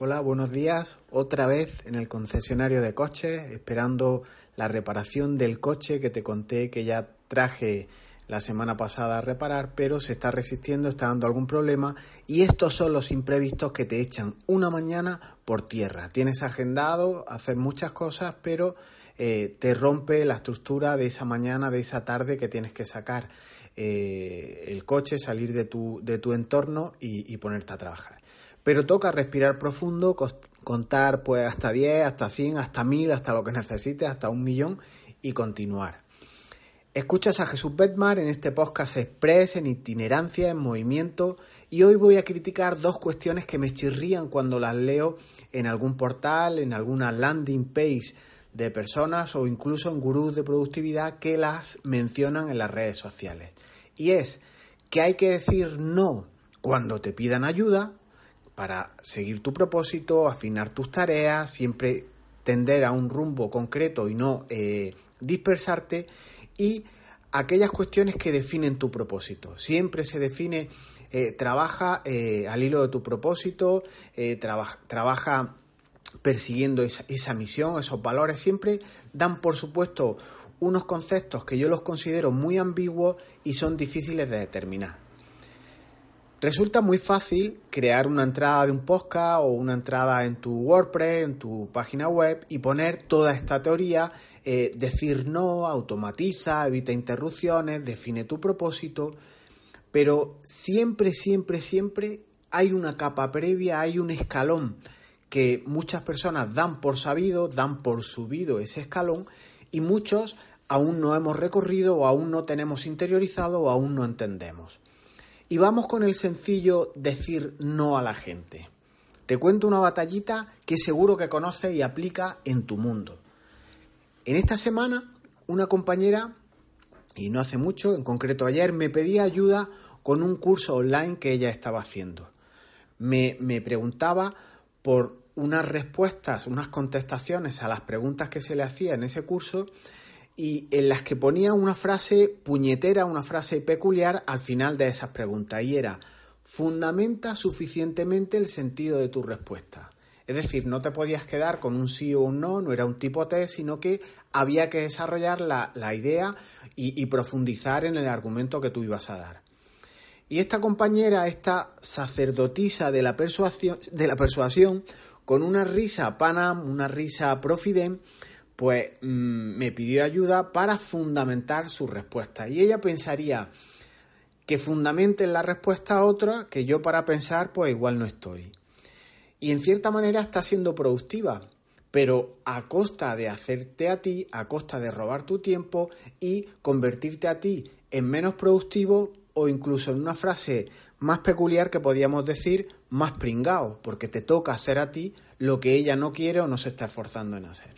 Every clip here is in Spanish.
Hola, buenos días. Otra vez en el concesionario de coches, esperando la reparación del coche que te conté que ya traje la semana pasada a reparar, pero se está resistiendo, está dando algún problema y estos son los imprevistos que te echan una mañana por tierra. Tienes agendado hacer muchas cosas, pero eh, te rompe la estructura de esa mañana, de esa tarde que tienes que sacar eh, el coche, salir de tu, de tu entorno y, y ponerte a trabajar. Pero toca respirar profundo, contar pues hasta 10, hasta 100, hasta 1000, hasta lo que necesites, hasta un millón y continuar. Escuchas a Jesús Betmar en este podcast Express, en itinerancia, en movimiento, y hoy voy a criticar dos cuestiones que me chirrían cuando las leo en algún portal, en alguna landing page de personas o incluso en gurús de productividad que las mencionan en las redes sociales. Y es que hay que decir no cuando te pidan ayuda para seguir tu propósito, afinar tus tareas, siempre tender a un rumbo concreto y no eh, dispersarte y aquellas cuestiones que definen tu propósito. Siempre se define, eh, trabaja eh, al hilo de tu propósito, trabaja persiguiendo esa, esa misión, esos valores, siempre dan por supuesto unos conceptos que yo los considero muy ambiguos y son difíciles de determinar. Resulta muy fácil crear una entrada de un podcast o una entrada en tu WordPress, en tu página web y poner toda esta teoría eh, decir no, automatiza, evita interrupciones, define tu propósito, pero siempre, siempre, siempre hay una capa previa, hay un escalón que muchas personas dan por sabido, dan por subido ese escalón y muchos aún no hemos recorrido o aún no tenemos interiorizado o aún no entendemos. Y vamos con el sencillo decir no a la gente. Te cuento una batallita que seguro que conoces y aplica en tu mundo. En esta semana, una compañera, y no hace mucho, en concreto ayer, me pedía ayuda con un curso online que ella estaba haciendo. Me, me preguntaba por unas respuestas, unas contestaciones a las preguntas que se le hacía en ese curso y en las que ponía una frase puñetera, una frase peculiar al final de esas preguntas y era fundamenta suficientemente el sentido de tu respuesta. Es decir, no te podías quedar con un sí o un no, no era un tipo test, sino que había que desarrollar la, idea y, profundizar en el argumento que tú ibas a dar. Y esta compañera, esta sacerdotisa de la persuasión, de la persuasión con una risa panam, una risa profidem, pues mm, me pidió ayuda para fundamentar su respuesta. Y ella pensaría que fundamente la respuesta a otra que yo para pensar, pues igual no estoy y en cierta manera está siendo productiva, pero a costa de hacerte a ti, a costa de robar tu tiempo y convertirte a ti en menos productivo o incluso en una frase más peculiar que podríamos decir más pringao, porque te toca hacer a ti lo que ella no quiere o no se está esforzando en hacer.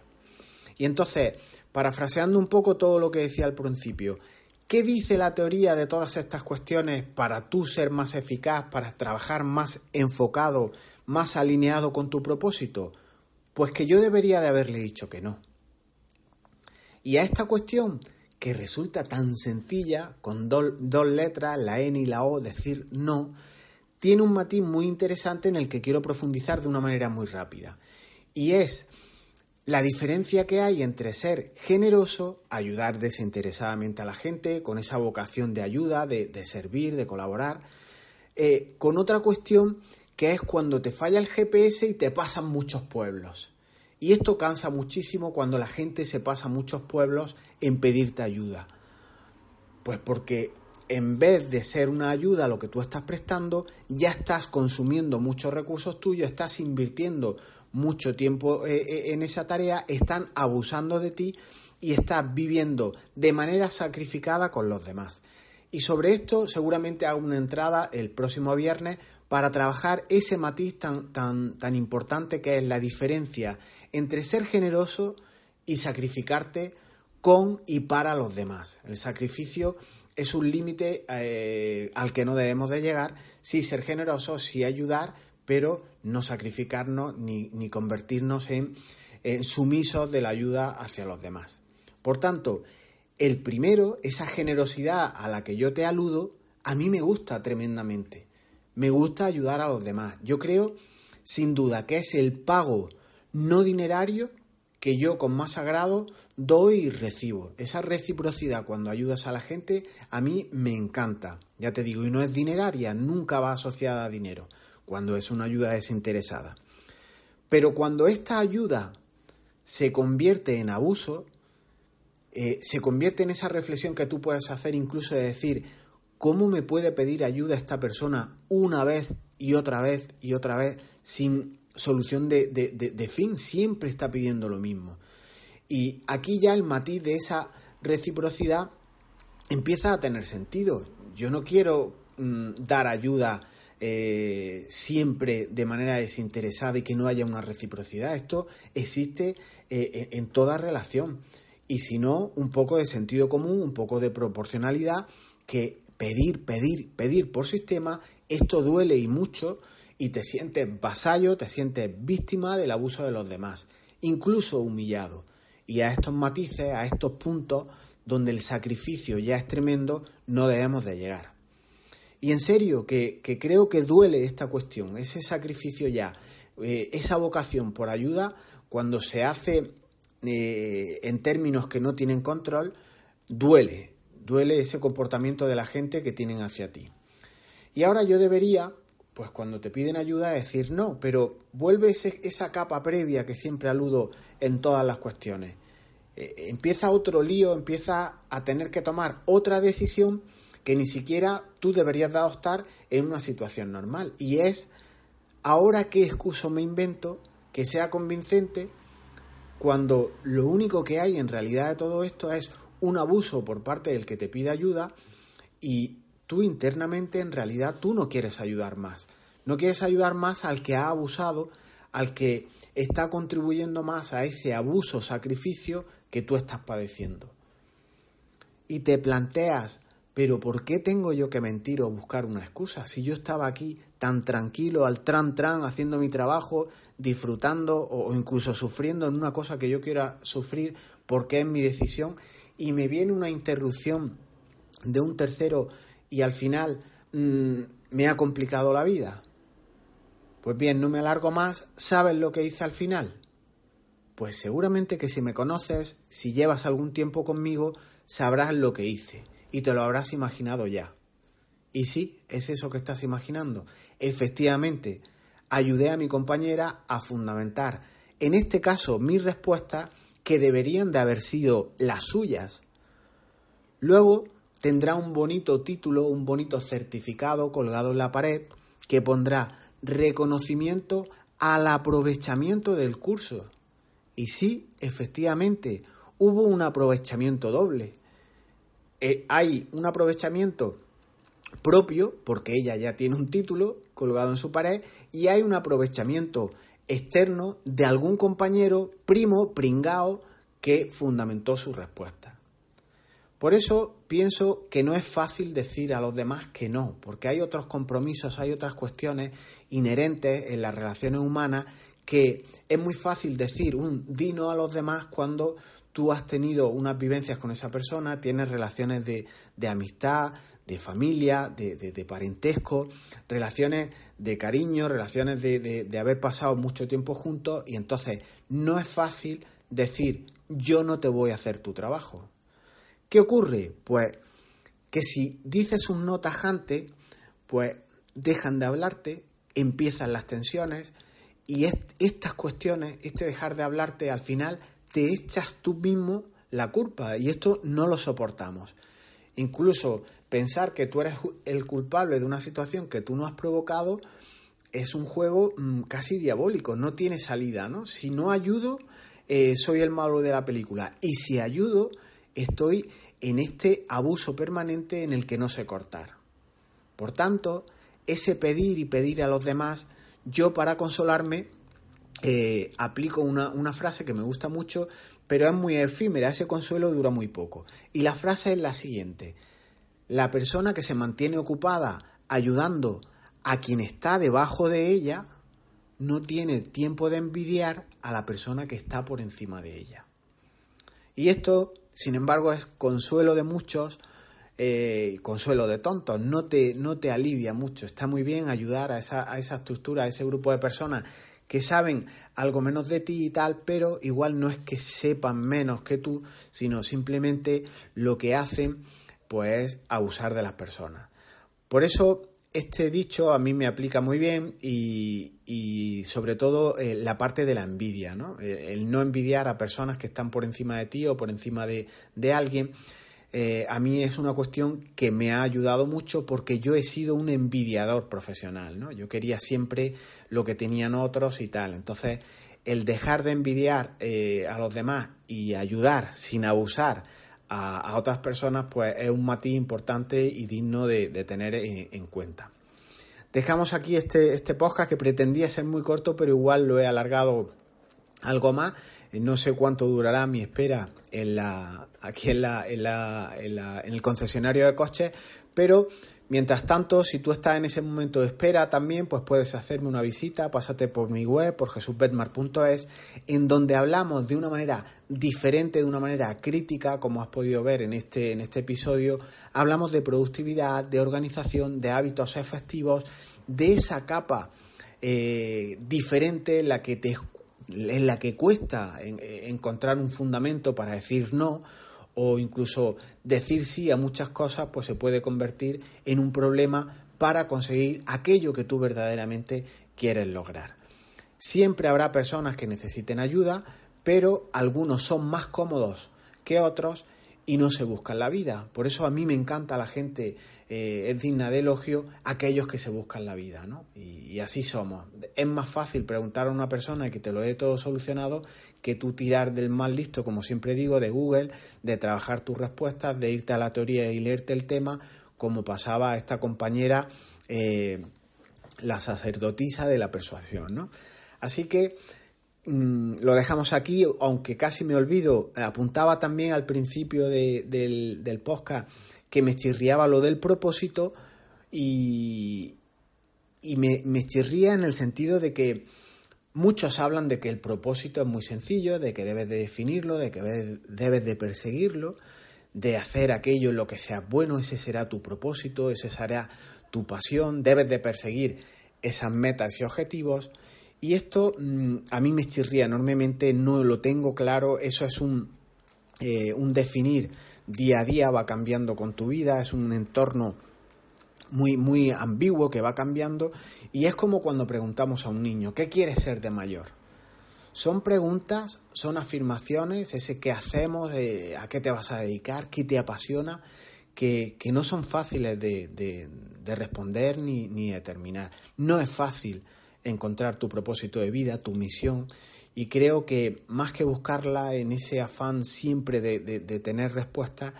Y entonces, parafraseando un poco todo lo que decía al principio, ¿qué dice la teoría de todas estas cuestiones para tú ser más eficaz, para trabajar más enfocado, más alineado con tu propósito? Pues que yo debería de haberle dicho que no. Y a esta cuestión, que resulta tan sencilla, con dos letras, la N y la O, decir no, tiene un matiz muy interesante en el que quiero profundizar de una manera muy rápida. Y es la diferencia que hay entre ser generoso, ayudar desinteresadamente a la gente, con esa vocación de ayuda, de, servir, de colaborar, eh, con otra cuestión que es cuando te falla el GPS y te pasan muchos pueblos. Y esto cansa muchísimo cuando la gente se pasa muchos pueblos en pedirte ayuda. Pues porque en vez de ser una ayuda a lo que tú estás prestando, ya estás consumiendo muchos recursos tuyos, estás invirtiendo mucho tiempo eh, eh, en esa tarea, están abusando de ti y estás viviendo de manera sacrificada con los demás. Y sobre esto seguramente hago una entrada el próximo viernes para trabajar ese matiz tan, tan, tan importante que es la diferencia entre ser generoso y sacrificarte con y para los demás. El sacrificio es un límite eh, al que no debemos de llegar, sí ser generosos, sí ayudar, pero no sacrificarnos ni, ni convertirnos en, en sumisos de la ayuda hacia los demás. Por tanto, el primero, esa generosidad a la que yo te aludo, a mí me gusta tremendamente me gusta ayudar a los demás. Yo creo sin duda, que es el pago no dinerario que yo con más agrado doy y recibo. Esa reciprocidad cuando ayudas a la gente a mí me encanta. Ya te digo, y no es dineraria, nunca va asociada a dinero, cuando es una ayuda desinteresada. Pero cuando esta ayuda se convierte en abuso, eh, se convierte en esa reflexión que tú puedes hacer incluso de decir, ¿cómo me puede pedir ayuda esta persona una vez y otra vez y otra vez sin solución de, de, fin, siempre está pidiendo lo mismo. Y aquí ya el matiz de esa reciprocidad empieza a tener sentido. Yo no quiero mm, dar ayuda eh, siempre de manera desinteresada y que no haya una reciprocidad. Esto existe eh, en toda relación. Y si no, un poco de sentido común, un poco de proporcionalidad, que pedir, pedir, pedir por sistema, esto duele y mucho y te sientes vasallo, te sientes víctima del abuso de los demás, incluso humillado. Y a estos matices, a estos puntos donde el sacrificio ya es tremendo, no debemos de llegar. Y en serio, que, creo que duele esta cuestión, ese sacrificio ya, eh, esa vocación por ayuda, cuando se hace eh, en términos que no tienen control, duele, duele ese comportamiento de la gente que tienen hacia ti. Y ahora yo debería, pues cuando te piden ayuda decir no, pero vuelve esa capa previa que siempre aludo en todas las cuestiones. Eh, empieza otro lío, empieza a tener que tomar otra decisión que ni siquiera tú deberías de adoptar en una situación normal. Y es, ahora qué excuso me invento que sea convincente cuando lo único que hay en realidad de todo esto es un abuso por parte del que te pide ayuda y tú internamente en realidad tú no quieres ayudar más. No quieres ayudar más al que ha abusado, al que está contribuyendo más a ese abuso, sacrificio que tú estás padeciendo. Y te planteas, pero ¿por qué tengo yo que mentir o buscar una excusa? Si yo estaba aquí tan tranquilo, al tran tran, haciendo mi trabajo, disfrutando o incluso sufriendo en una cosa que yo quiera sufrir porque es mi decisión, y me viene una interrupción de un tercero y al final mm, me ha complicado la vida. Pues bien, no me alargo más, ¿sabes lo que hice al final? Pues seguramente que si me conoces, si llevas algún tiempo conmigo, sabrás lo que hice y te lo habrás imaginado ya. Y sí, es eso que estás imaginando. Efectivamente, ayudé a mi compañera a fundamentar, en este caso, mis respuestas que deberían de haber sido las suyas. Luego tendrá un bonito título, un bonito certificado colgado en la pared que pondrá reconocimiento al aprovechamiento del curso. Y sí, efectivamente, hubo un aprovechamiento doble. Eh, hay un aprovechamiento propio, porque ella ya tiene un título colgado en su pared, y hay un aprovechamiento externo de algún compañero, primo, pringao, que fundamentó su respuesta. Por eso pienso que no es fácil decir a los demás que no, porque hay otros compromisos, hay otras cuestiones inherentes en las relaciones humanas que es muy fácil decir un dino a los demás cuando tú has tenido unas vivencias con esa persona, tienes relaciones de, amistad, de familia, de, parentesco, relaciones de cariño, relaciones de, de haber pasado mucho tiempo juntos y entonces no es fácil decir yo no te voy a hacer tu trabajo. ¿Qué ocurre? Pues que si dices un no tajante, pues dejan de hablarte, empiezan las tensiones y estas cuestiones, este dejar de hablarte, al final te echas tú mismo la culpa y esto no lo soportamos. Incluso pensar que tú eres el culpable de una situación que tú no has provocado es un juego mm, casi diabólico, no tiene salida, ¿no? Si no ayudo, eh, soy el malo de la película y si ayudo, estoy en este abuso permanente en el que no sé cortar. Por tanto, ese pedir y pedir a los demás, yo para consolarme eh, aplico una, una frase que me gusta mucho, pero es muy efímera, ese consuelo dura muy poco. Y la frase es la siguiente, la persona que se mantiene ocupada ayudando a quien está debajo de ella, no tiene tiempo de envidiar a la persona que está por encima de ella. Y esto, sin embargo, es consuelo de muchos eh, consuelo de tontos, no te, no te alivia mucho. Está muy bien ayudar a esa, a esa estructura, a ese grupo de personas que saben algo menos de ti y tal, pero igual no es que sepan menos que tú, sino simplemente lo que hacen pues abusar de las personas. Por eso este dicho a mí me aplica muy bien y, sobre todo eh, la parte de la envidia, ¿no? Eh, el no envidiar a personas que están por encima de ti o por encima de, alguien. Eh, a mí es una cuestión que me ha ayudado mucho porque yo he sido un envidiador profesional, ¿no? Yo quería siempre lo que tenían otros y tal. Entonces, el dejar de envidiar a los demás y ayudar sin abusar a, otras personas, pues es un matiz importante y digno de, tener en, cuenta. Dejamos aquí este, este podcast que pretendía ser muy corto, pero igual lo he alargado algo más. Eh, no sé cuánto durará mi espera en la, aquí en, la, en, la, en el concesionario de coches, pero Mientras tanto, si tú estás en ese momento de espera también, pues puedes hacerme una visita, pásate por mi web, por jesusbetmar.es, en donde hablamos de una manera diferente, de una manera crítica, como has podido ver en este, en este episodio, hablamos de productividad, de organización, de hábitos efectivos, de esa capa eh, diferente en la que te en la que cuesta encontrar un fundamento para decir no, o incluso decir sí a muchas cosas, pues se puede convertir en un problema para conseguir aquello que tú verdaderamente quieres lograr. Siempre habrá personas que necesiten ayuda, pero algunos son más cómodos que otros y no se buscan la vida. Por eso a mí me encanta la gente, eh, es digna de elogio, aquellos que se buscan la vida, ¿no? Y, así somos. Es más fácil preguntar a una persona que te lo dé todo solucionado que tú tirar del más listo, como siempre digo, de Google, de trabajar tus respuestas, de irte a la teoría y leerte el tema, como pasaba a esta compañera, eh, la sacerdotisa de la persuasión, ¿no? Así que mm, lo dejamos aquí, aunque casi me olvido, apuntaba también al principio del, del podcast que me chirriaba lo del propósito y, y me, me chirría en el sentido de que Muchos hablan de que el propósito es muy sencillo, de que debes de definirlo, de que debes de perseguirlo, de hacer aquello en lo que sea bueno, ese será tu propósito, ese será tu pasión, debes de perseguir esas metas y objetivos. Y esto mm, a mí me chirría enormemente, no lo tengo claro, eso es un, eh, un definir día a día, va cambiando con tu vida, es un entorno muy, muy ambiguo que va cambiando y es como cuando preguntamos a un niño, ¿qué quieres ser de mayor? Son preguntas, son afirmaciones, ese qué hacemos, eh, a qué te vas a dedicar, qué te apasiona, que, no son fáciles de, de, responder ni, ni determinar. No es fácil encontrar tu propósito de vida, tu misión, y creo que más que buscarla en ese afán siempre de, de tener respuestas,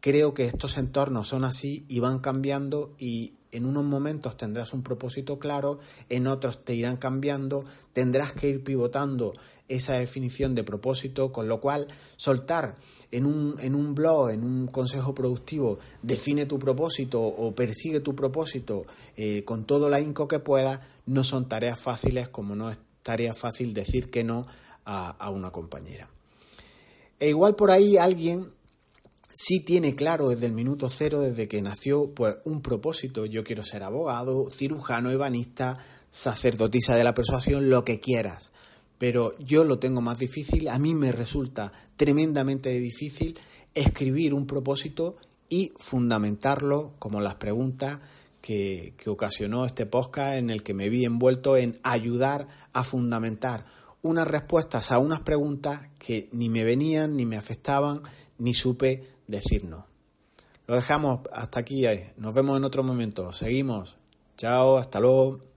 Creo que estos entornos son así y van cambiando y en unos momentos tendrás un propósito claro, en otros te irán cambiando, tendrás que ir pivotando esa definición de propósito, con lo cual soltar en un, en un blog, en un consejo productivo, define tu propósito o persigue tu propósito eh, con todo el ahínco que pueda, no son tareas fáciles como no es tarea fácil decir que no a, a una compañera. E igual por ahí alguien sí tiene claro desde el minuto cero, desde que nació, pues un propósito. Yo quiero ser abogado, cirujano, ebanista, sacerdotisa de la persuasión, lo que quieras. Pero yo lo tengo más difícil, a mí me resulta tremendamente difícil escribir un propósito y fundamentarlo como las preguntas que, que ocasionó este podcast en el que me vi envuelto en ayudar a fundamentar unas respuestas a unas preguntas que ni me venían, ni me afectaban, ni supe decirnos. Lo dejamos hasta aquí. Nos vemos en otro momento. Seguimos. Chao, hasta luego.